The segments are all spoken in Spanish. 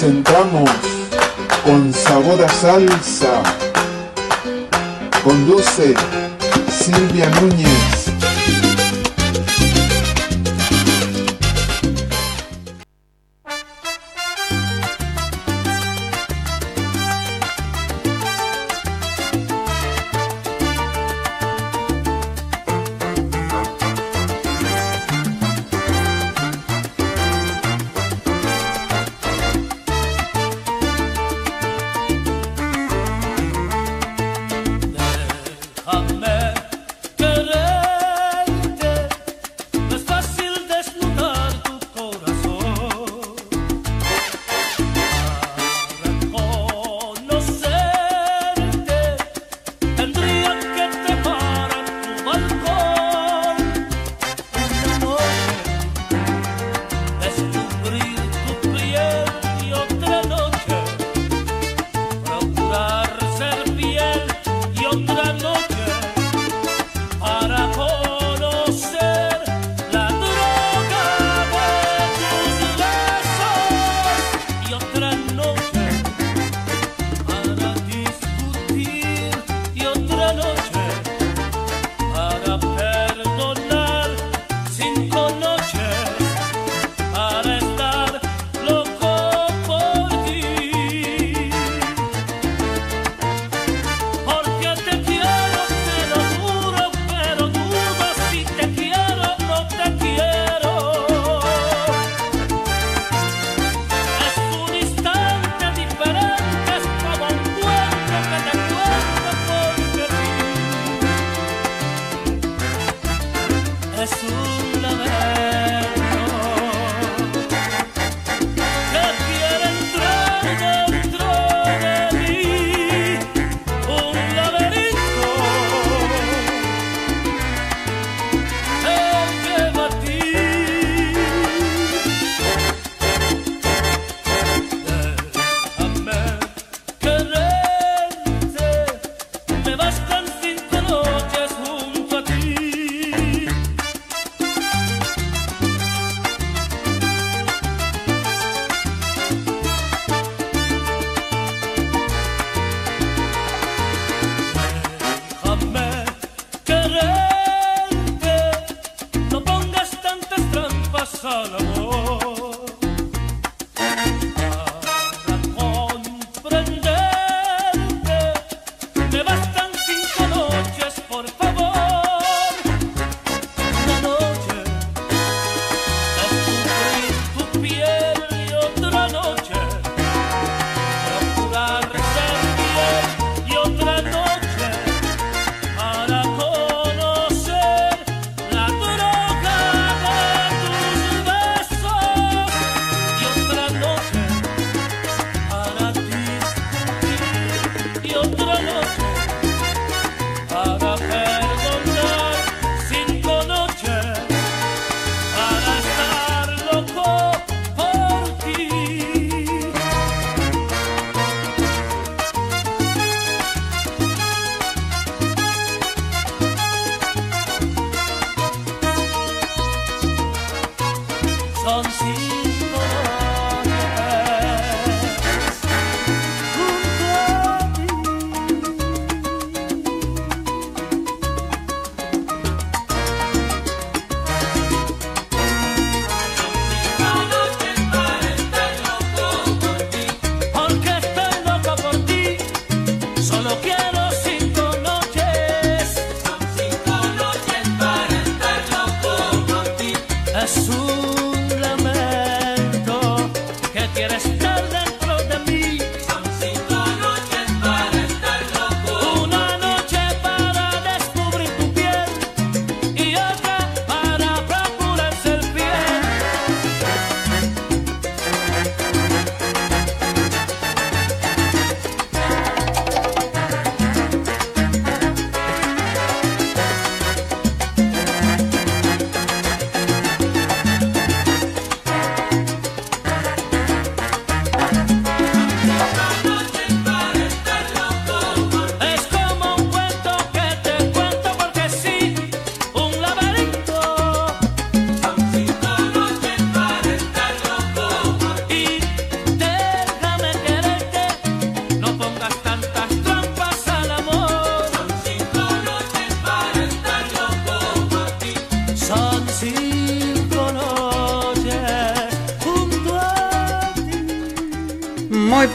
presentamos con sabor a salsa. Conduce Silvia Núñez. Jesús.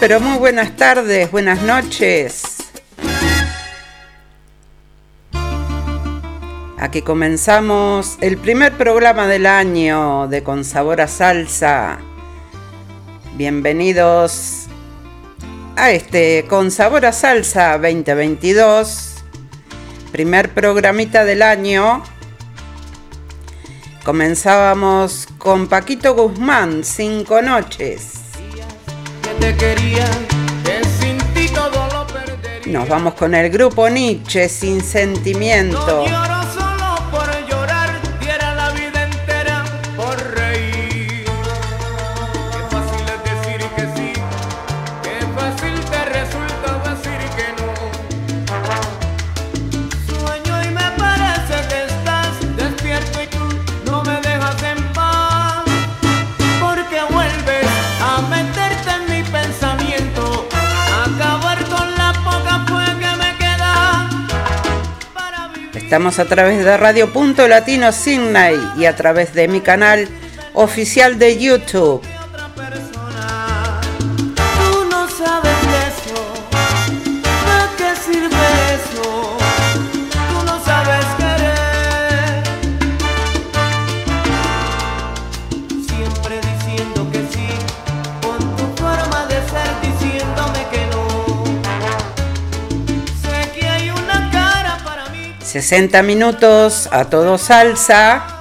Pero muy buenas tardes, buenas noches. Aquí comenzamos el primer programa del año de Con Sabor a Salsa. Bienvenidos a este Con Sabor a Salsa 2022. Primer programita del año. Comenzábamos con Paquito Guzmán, Cinco Noches. Nos vamos con el grupo Nietzsche, Sin Sentimiento. Estamos a través de Radio Punto Latino Sydney y a través de mi canal oficial de YouTube. 60 minutos a todo salsa.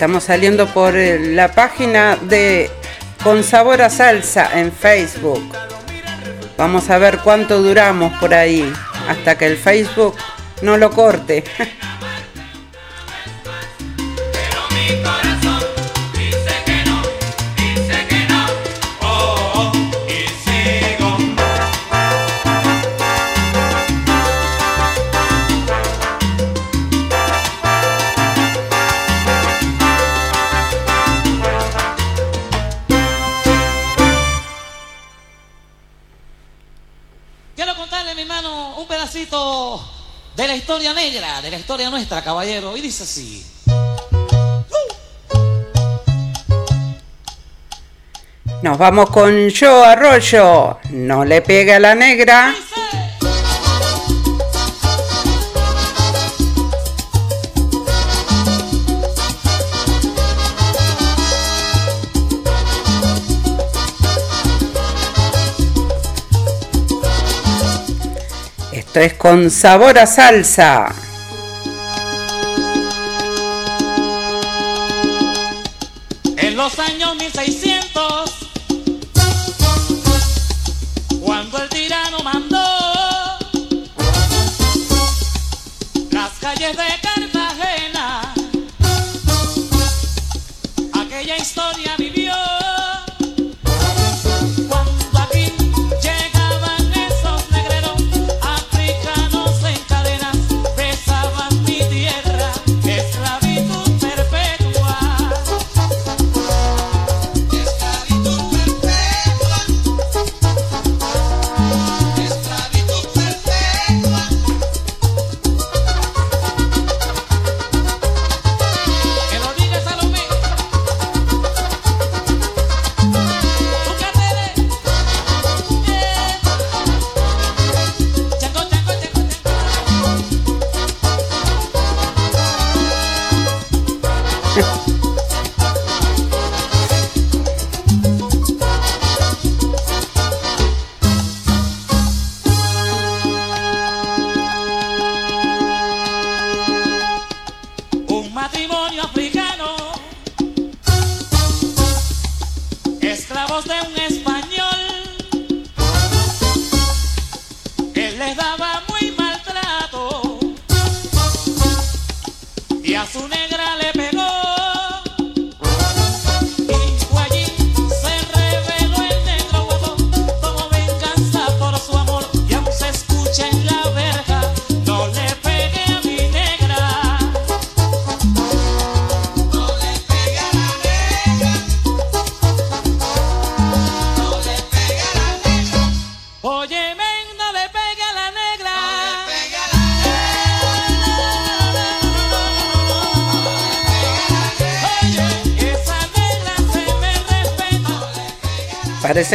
Estamos saliendo por eh, la página de Con Sabor a Salsa en Facebook. Vamos a ver cuánto duramos por ahí hasta que el Facebook no lo corte. historia nuestra, caballero, y dice así. Nos vamos con Yo Arroyo, no le pegue a la negra. Esto es con sabor a salsa. Los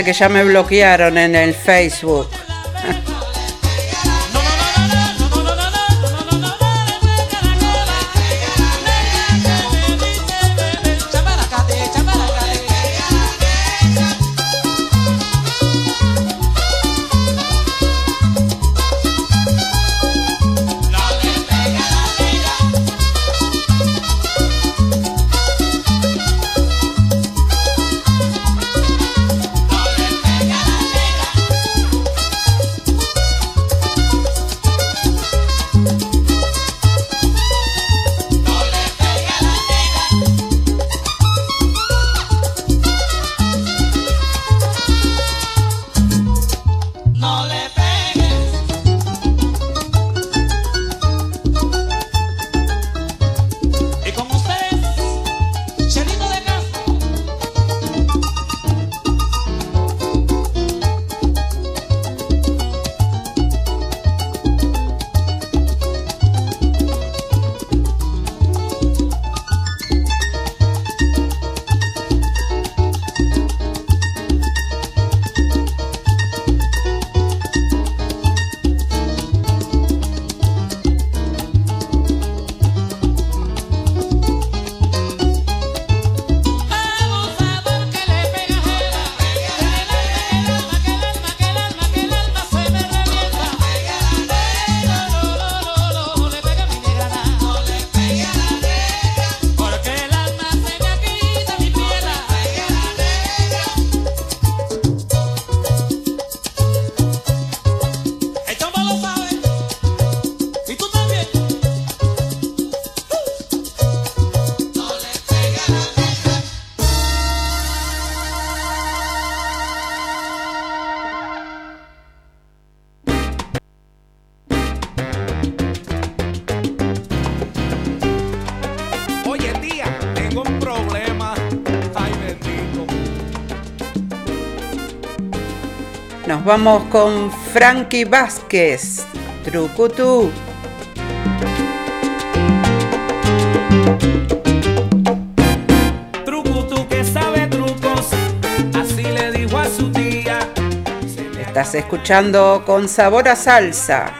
que ya me bloquearon en el Facebook. vamos con Frankie Vázquez, Trucutú. Trucutú que sabe trucos, así le dijo a su tía. Estás escuchando con sabor a salsa.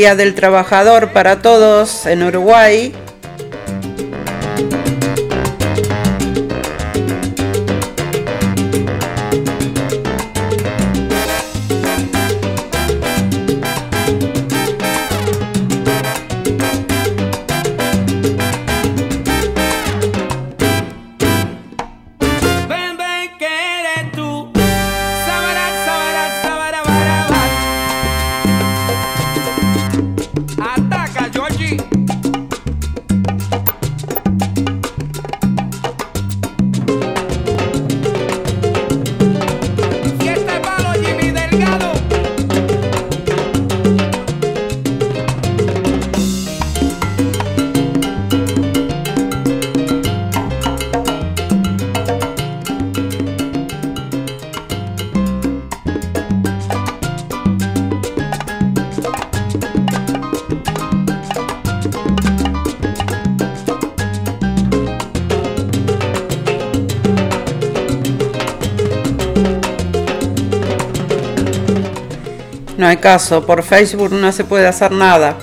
Día del Trabajador para todos en Uruguay. el caso, por Facebook no se puede hacer nada.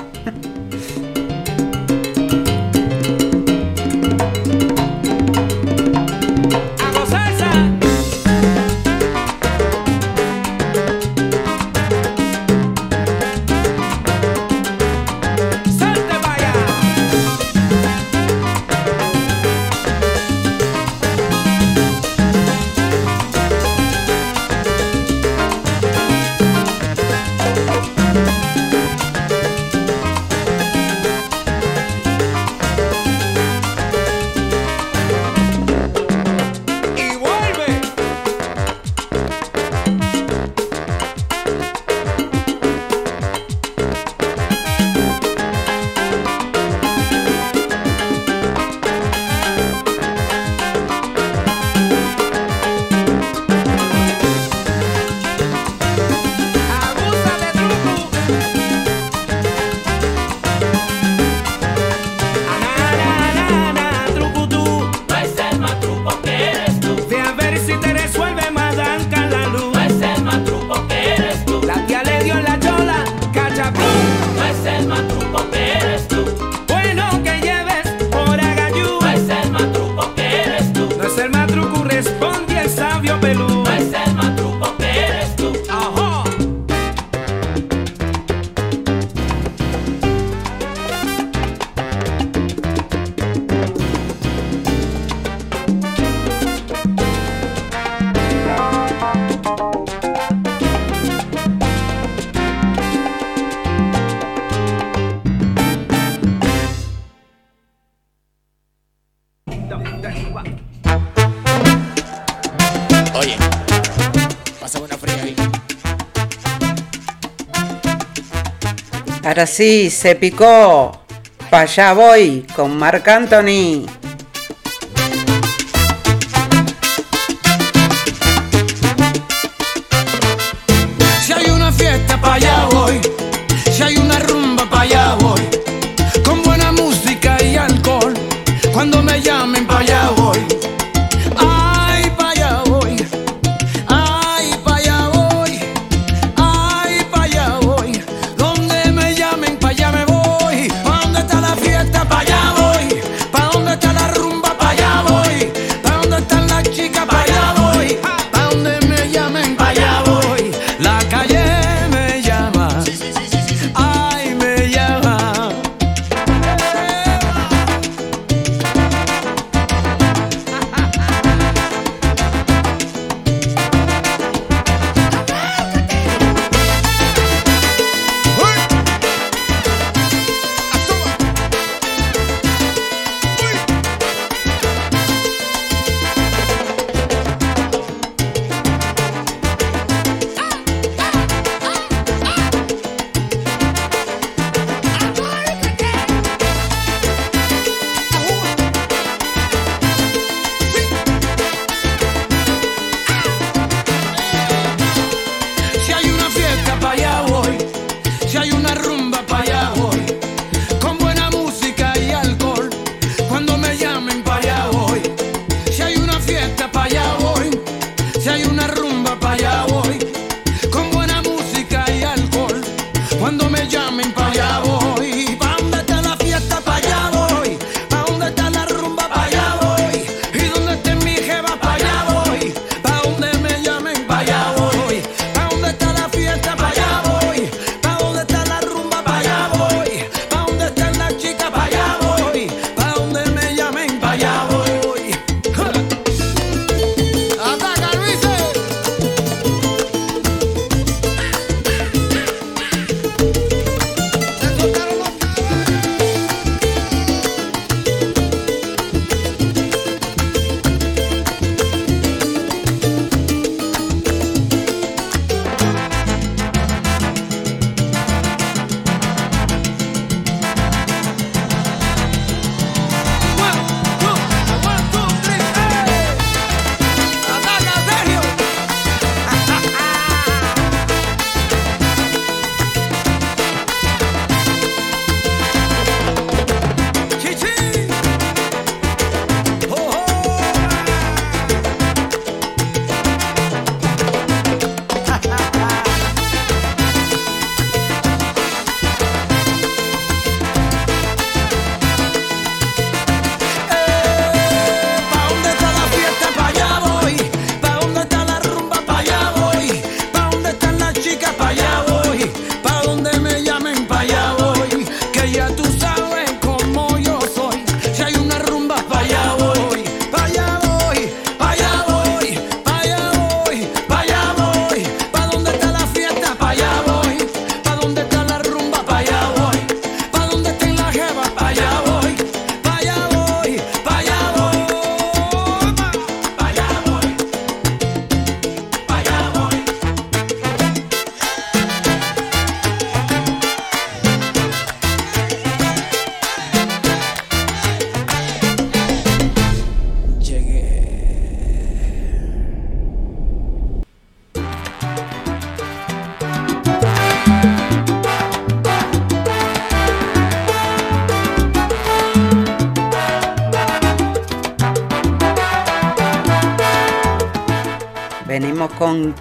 así se picó. Pa' allá voy con Marc Anthony.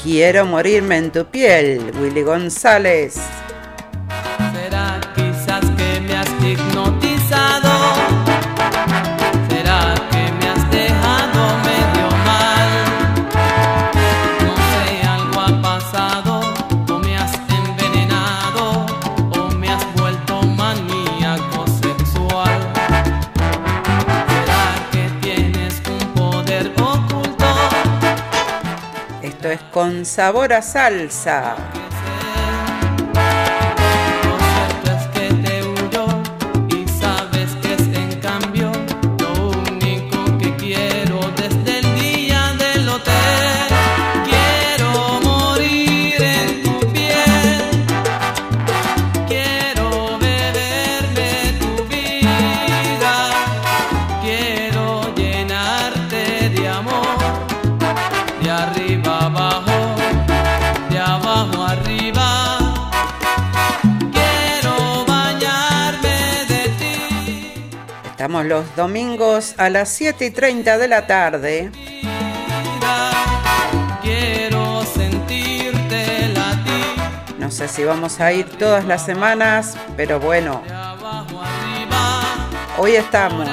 Quiero morirme en tu piel, Willy González. con sabor a salsa. los domingos a las 7 y 30 de la tarde. Quiero sentirte latir. No sé si vamos a ir todas las semanas, pero bueno. Hoy estamos.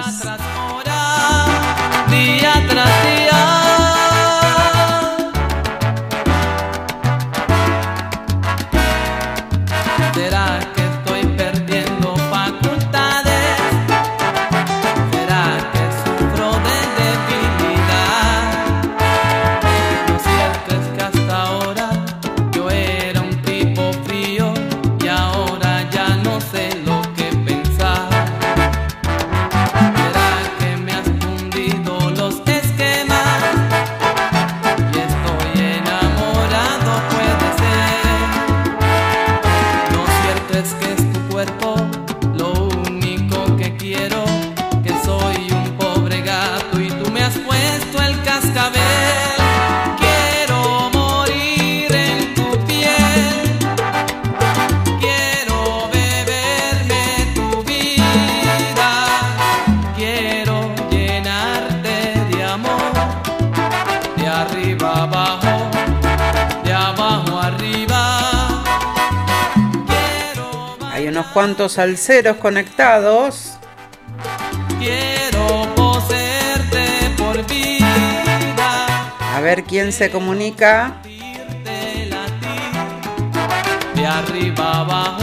Día tras día. cuantos alceros conectados. Quiero poseerte por vida. A ver quién se comunica. De arriba abajo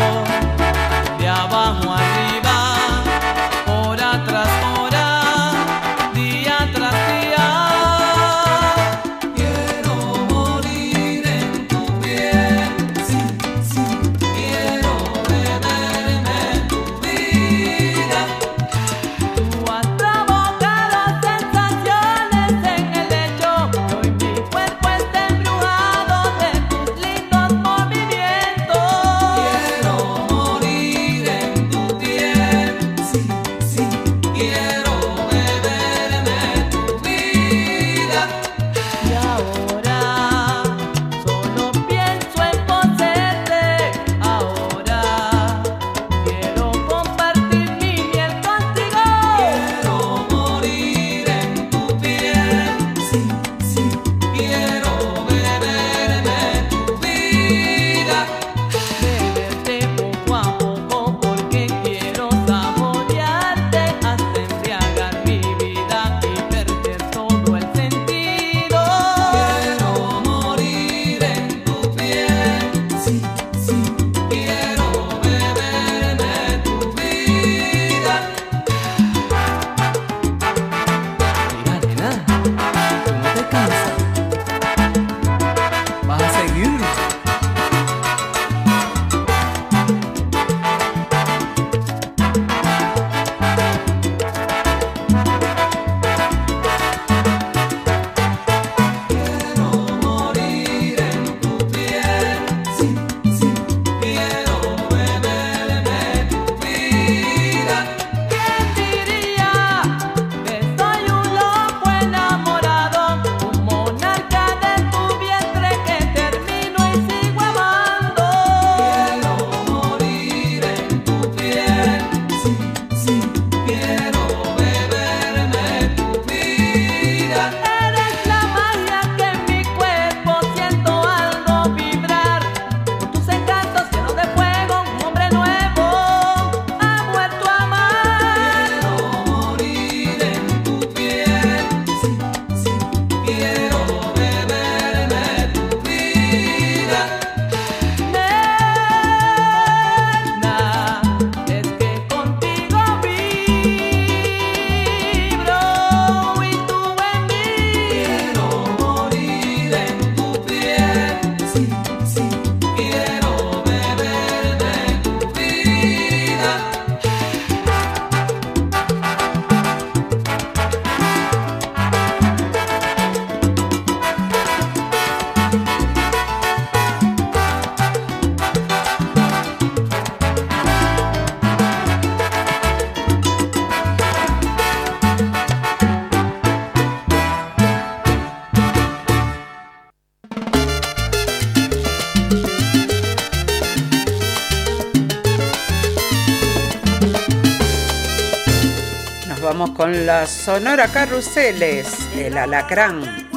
vamos con la Sonora Carruseles, el alacrán.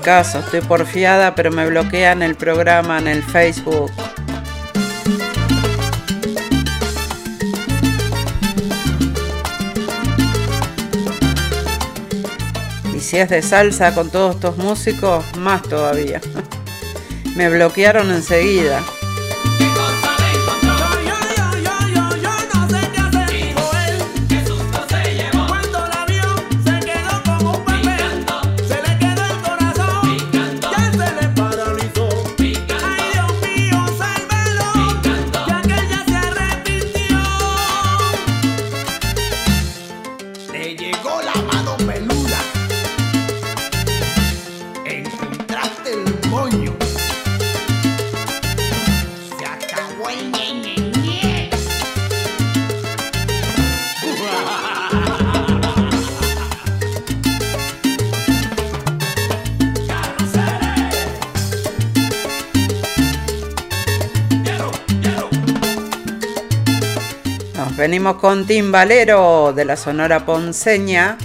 caso, estoy porfiada, pero me bloquean el programa en el Facebook. Y si es de salsa con todos estos músicos, más todavía. me bloquearon enseguida. venimos con Tim Valero de la Sonora Ponceña.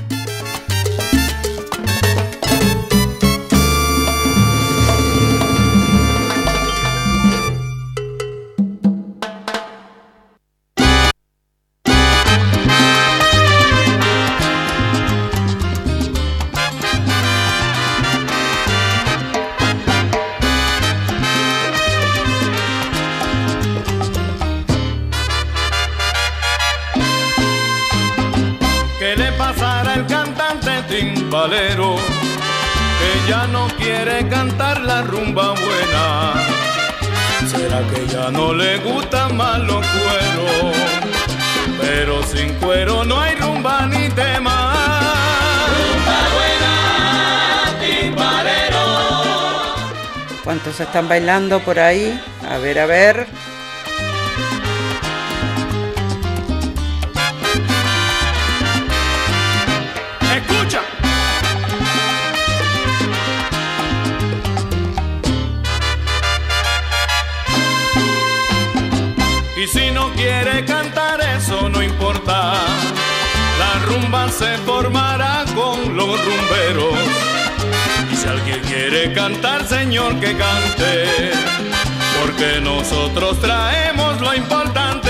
Será que ya no le gustan más los cueros, pero sin cuero no hay rumba ni tema. ¿Cuántos están bailando por ahí? A ver, a ver. se formará con los rumberos. Y si alguien quiere cantar, señor, que cante, porque nosotros traemos lo importante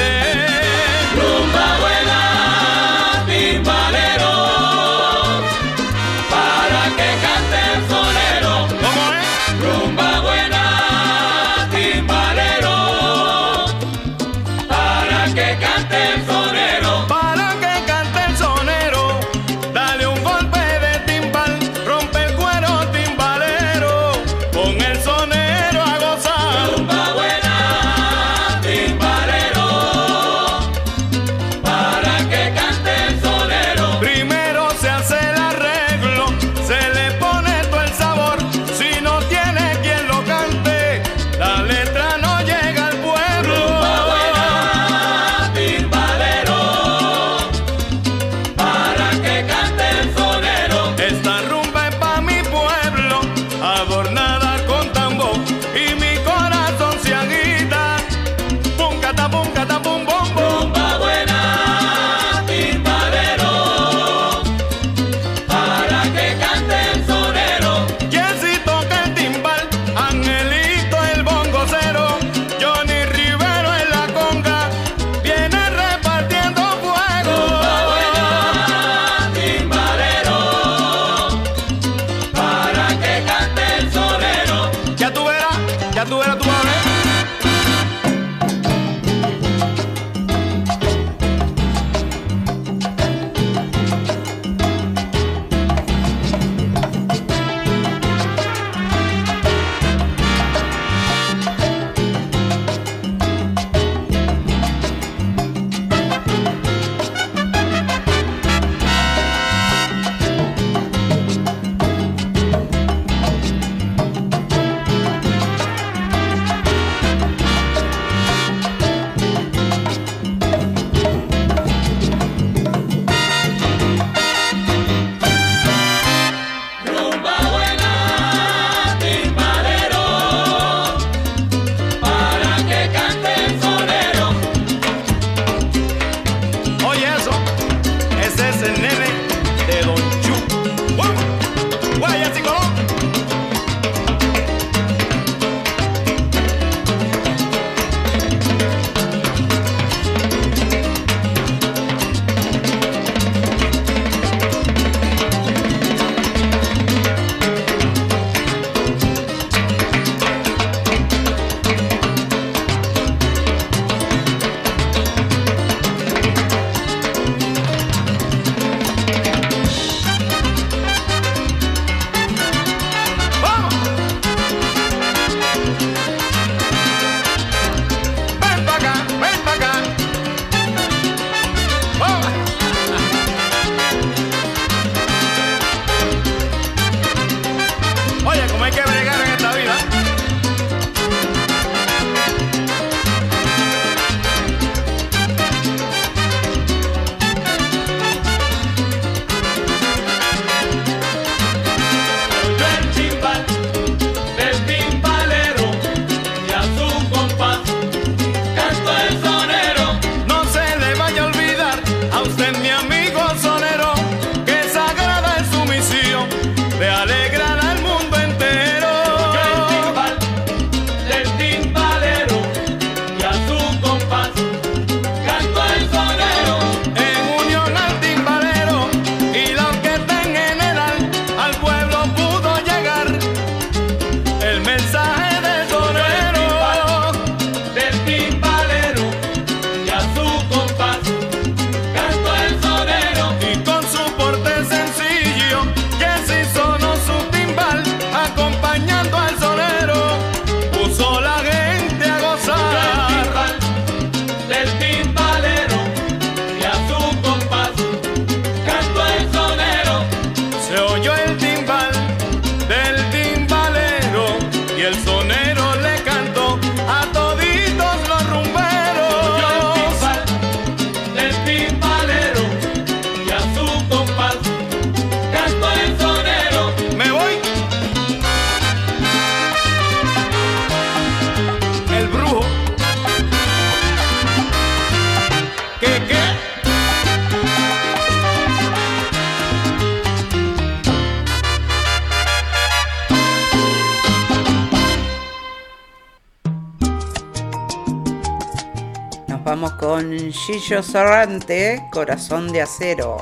vamos con Gillo Sorrante, Corazón de Acero.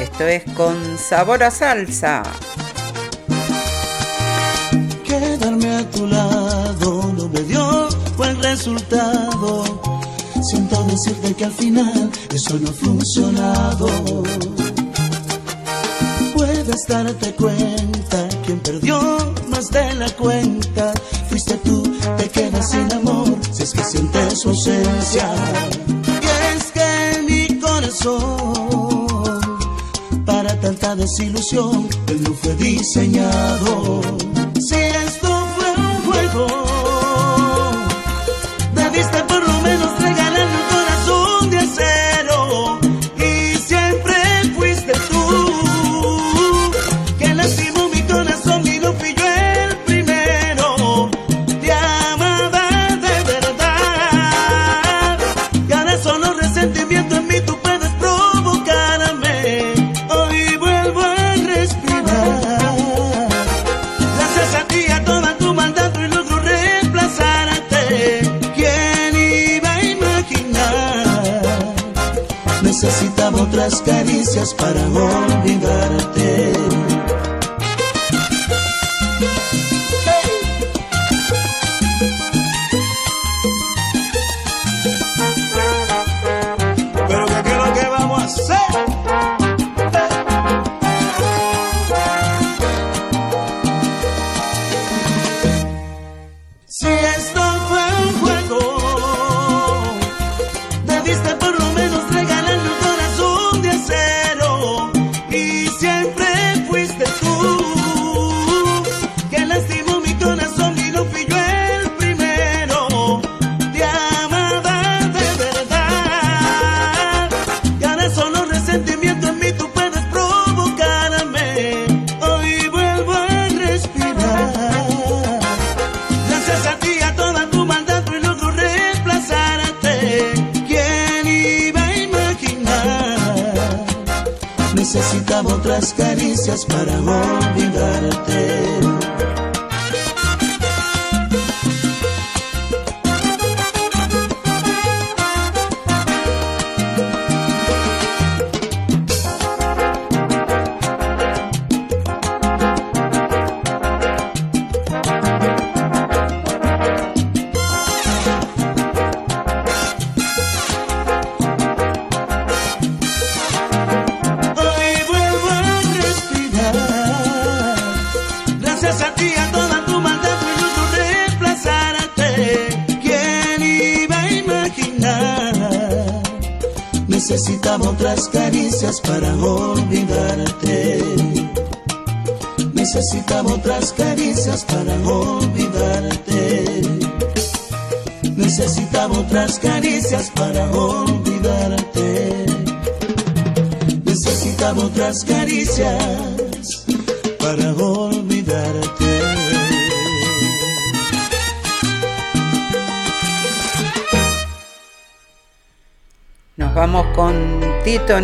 Esto es con sabor a salsa. Quedarme a tu lado no me dio buen resultado. Siento decirte que al final eso no ha funcionado. Puedes darte cuenta, quien perdió más de la cuenta fuiste tú, te quedas sin amor si es que sientes su ausencia. Y es que mi corazón, para tanta desilusión, él no fue diseñado.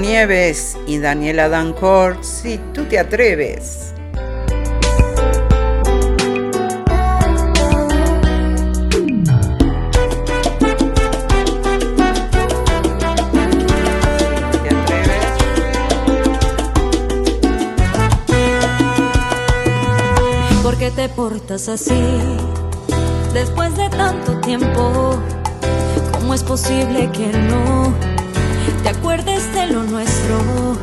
Nieves y Daniela Dancourt, si tú te atreves. ¿Por qué te portas así? Después de tanto tiempo, ¿cómo es posible que no te acuerdes de lo nuestro?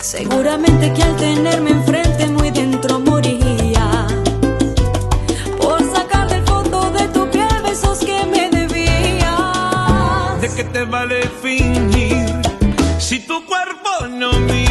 Seguramente que al tenerme enfrente muy dentro moría por sacar del fondo de tu piel besos que me debías. ¿De qué te vale fingir si tu cuerpo no miente?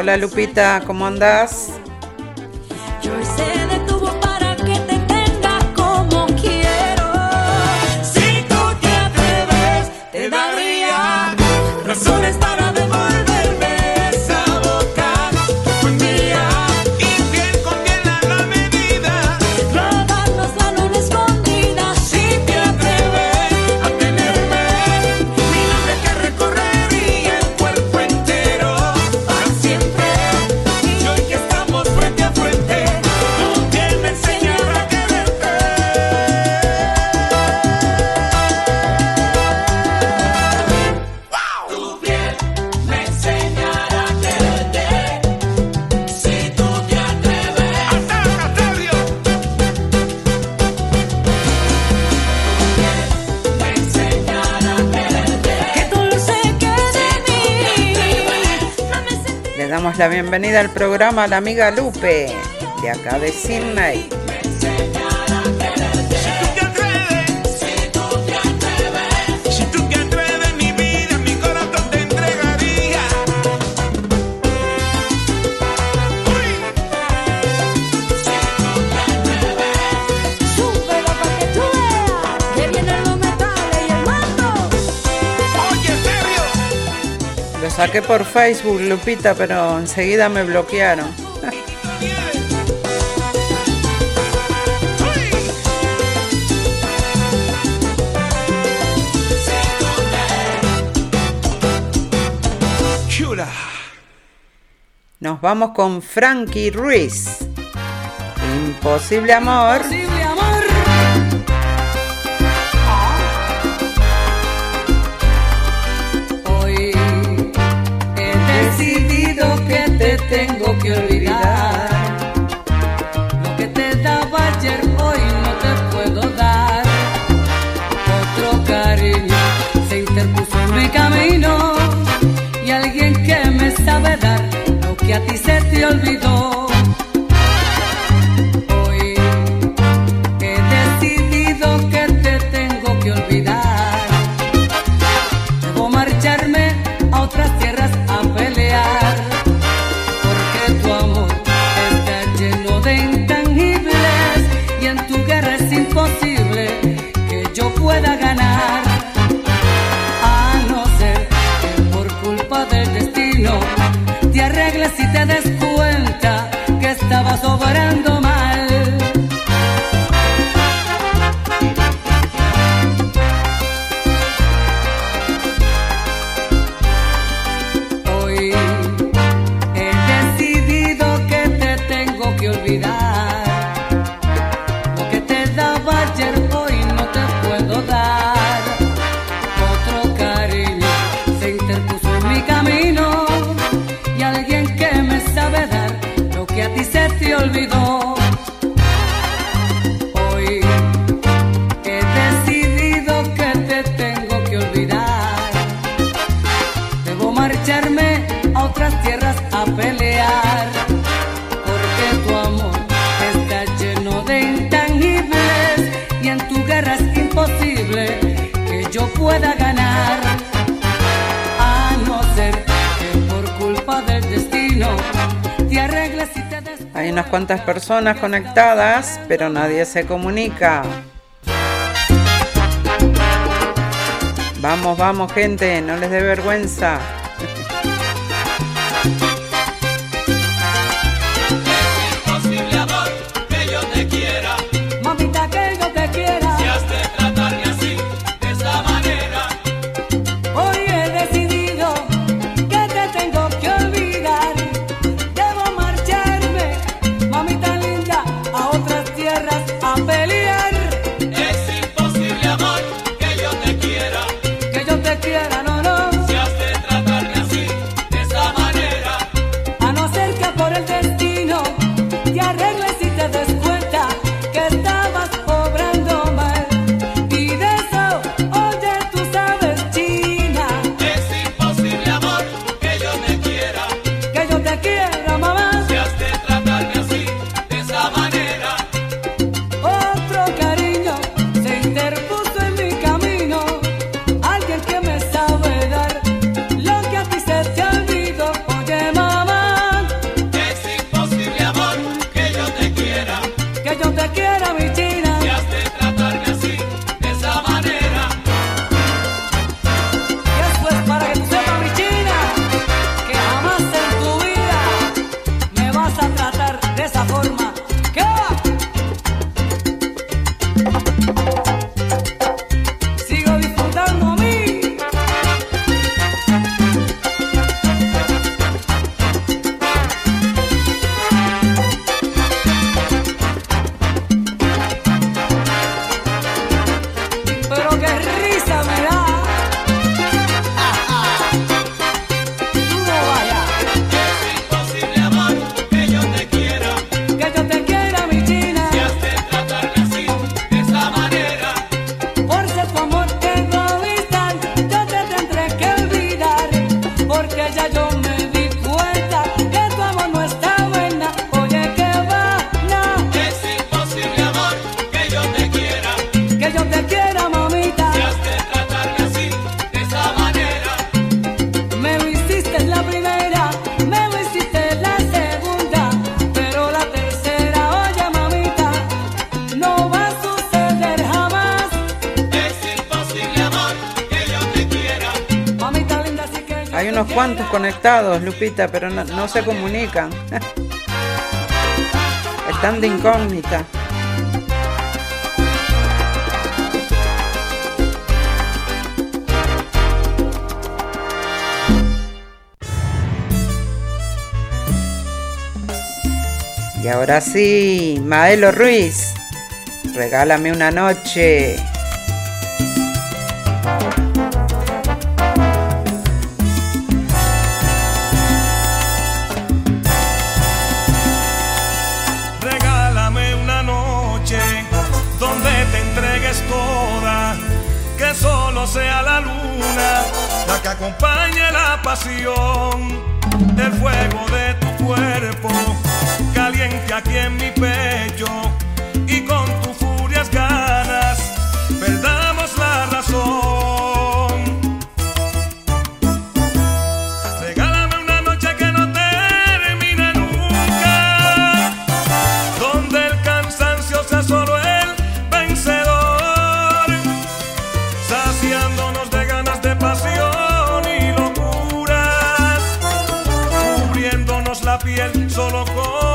Hola Lupita, ¿cómo andás? la bienvenida al programa a la amiga Lupe, de acá de Sydney. saqué por Facebook, Lupita, pero enseguida me bloquearon. Nos vamos con Frankie Ruiz. Imposible amor. olvidó. conectadas, pero nadie se comunica. Vamos, vamos gente, no les dé vergüenza. conectados, Lupita, pero no, se comunican. Están de incógnita. Y ahora sí, Maelo Ruiz, regálame una noche. saciándonos de ganas de pasión y locuras, cubriéndonos la piel solo con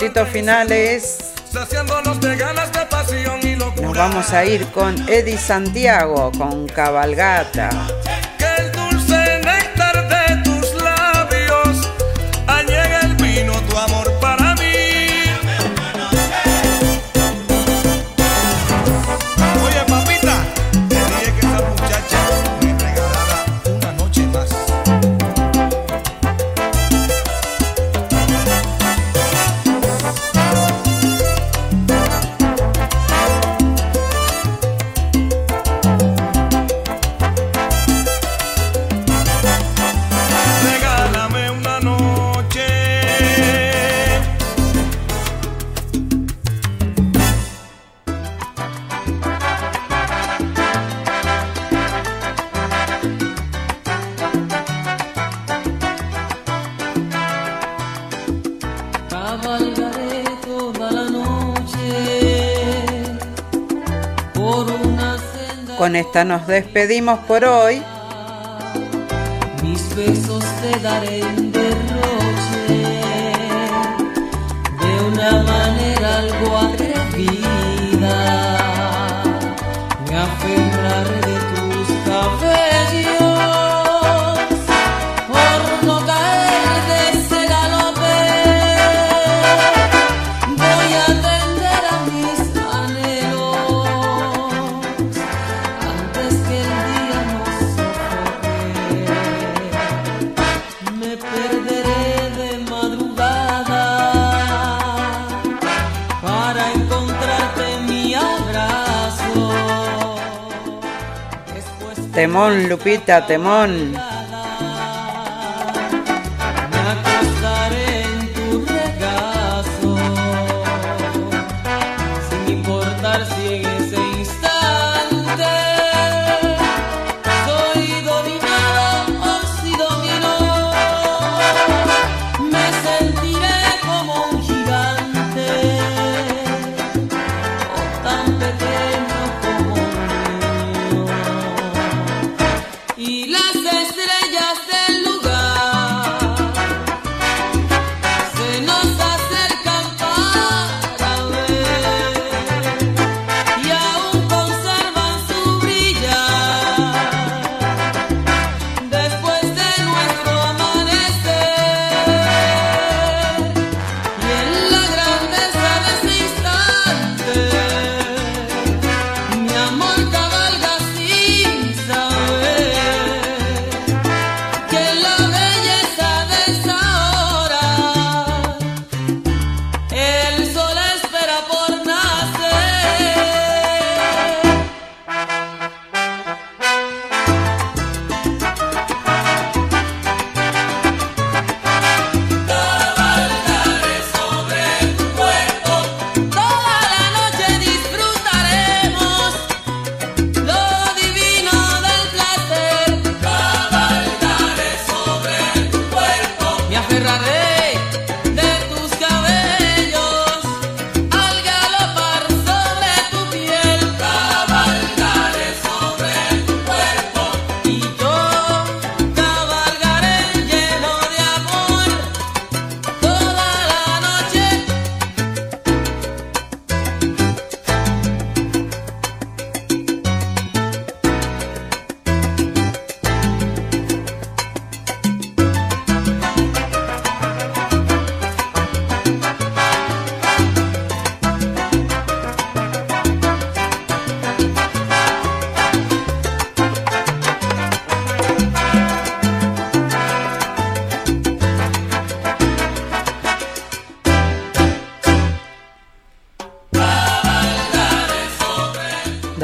minutitos finales. Nos vamos a ir con Eddie Santiago, con Cabalgata. Con esta nos despedimos por hoy. Mis besos te daré en derroche de una manera algo Temón, Lupita, temón.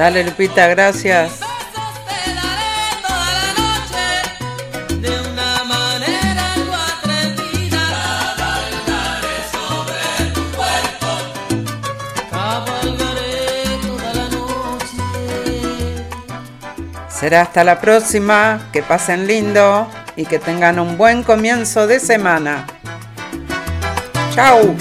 Dale, Lupita, gracias. Será hasta la próxima, que pasen lindo y que tengan un buen comienzo de semana. ¡Chao!